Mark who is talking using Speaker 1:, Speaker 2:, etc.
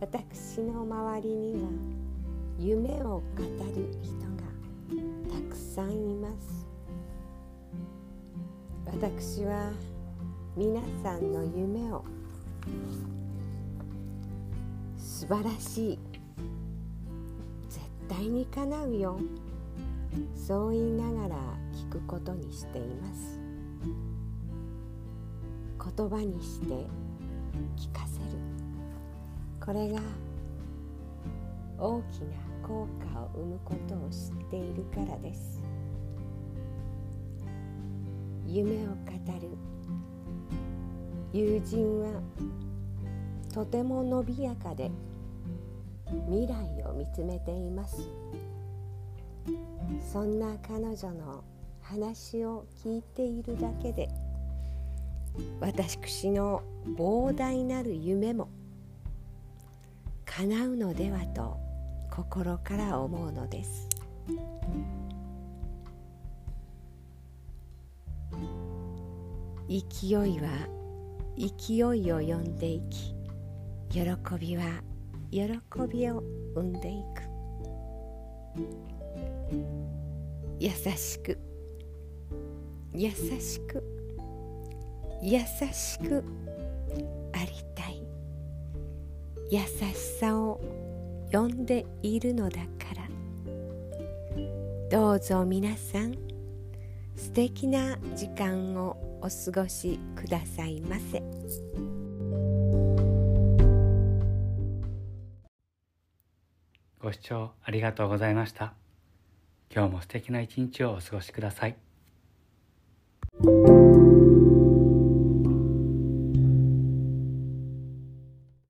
Speaker 1: 私の周りには夢を語る人がたくさんいます。私は皆さんの夢を素晴らしい絶対に叶うよ。そう言いながら聞くことにしています。言葉にして聞かせこれが大きな効果を生むことを知っているからです。夢を語る。友人はとても伸びやかで未来を見つめています。そんな彼女の話を聞いているだけで私の膨大なる夢も叶うのではと心から思うのです。勢いは勢いを呼んでいき喜びは喜びを生んでいく。優しく優しく優しく優しさを呼んでいるのだから。どうぞ皆さん素敵な時間をお過ごしくださいませ。
Speaker 2: ご視聴ありがとうございました。今日も素敵な一日をお過ごしください。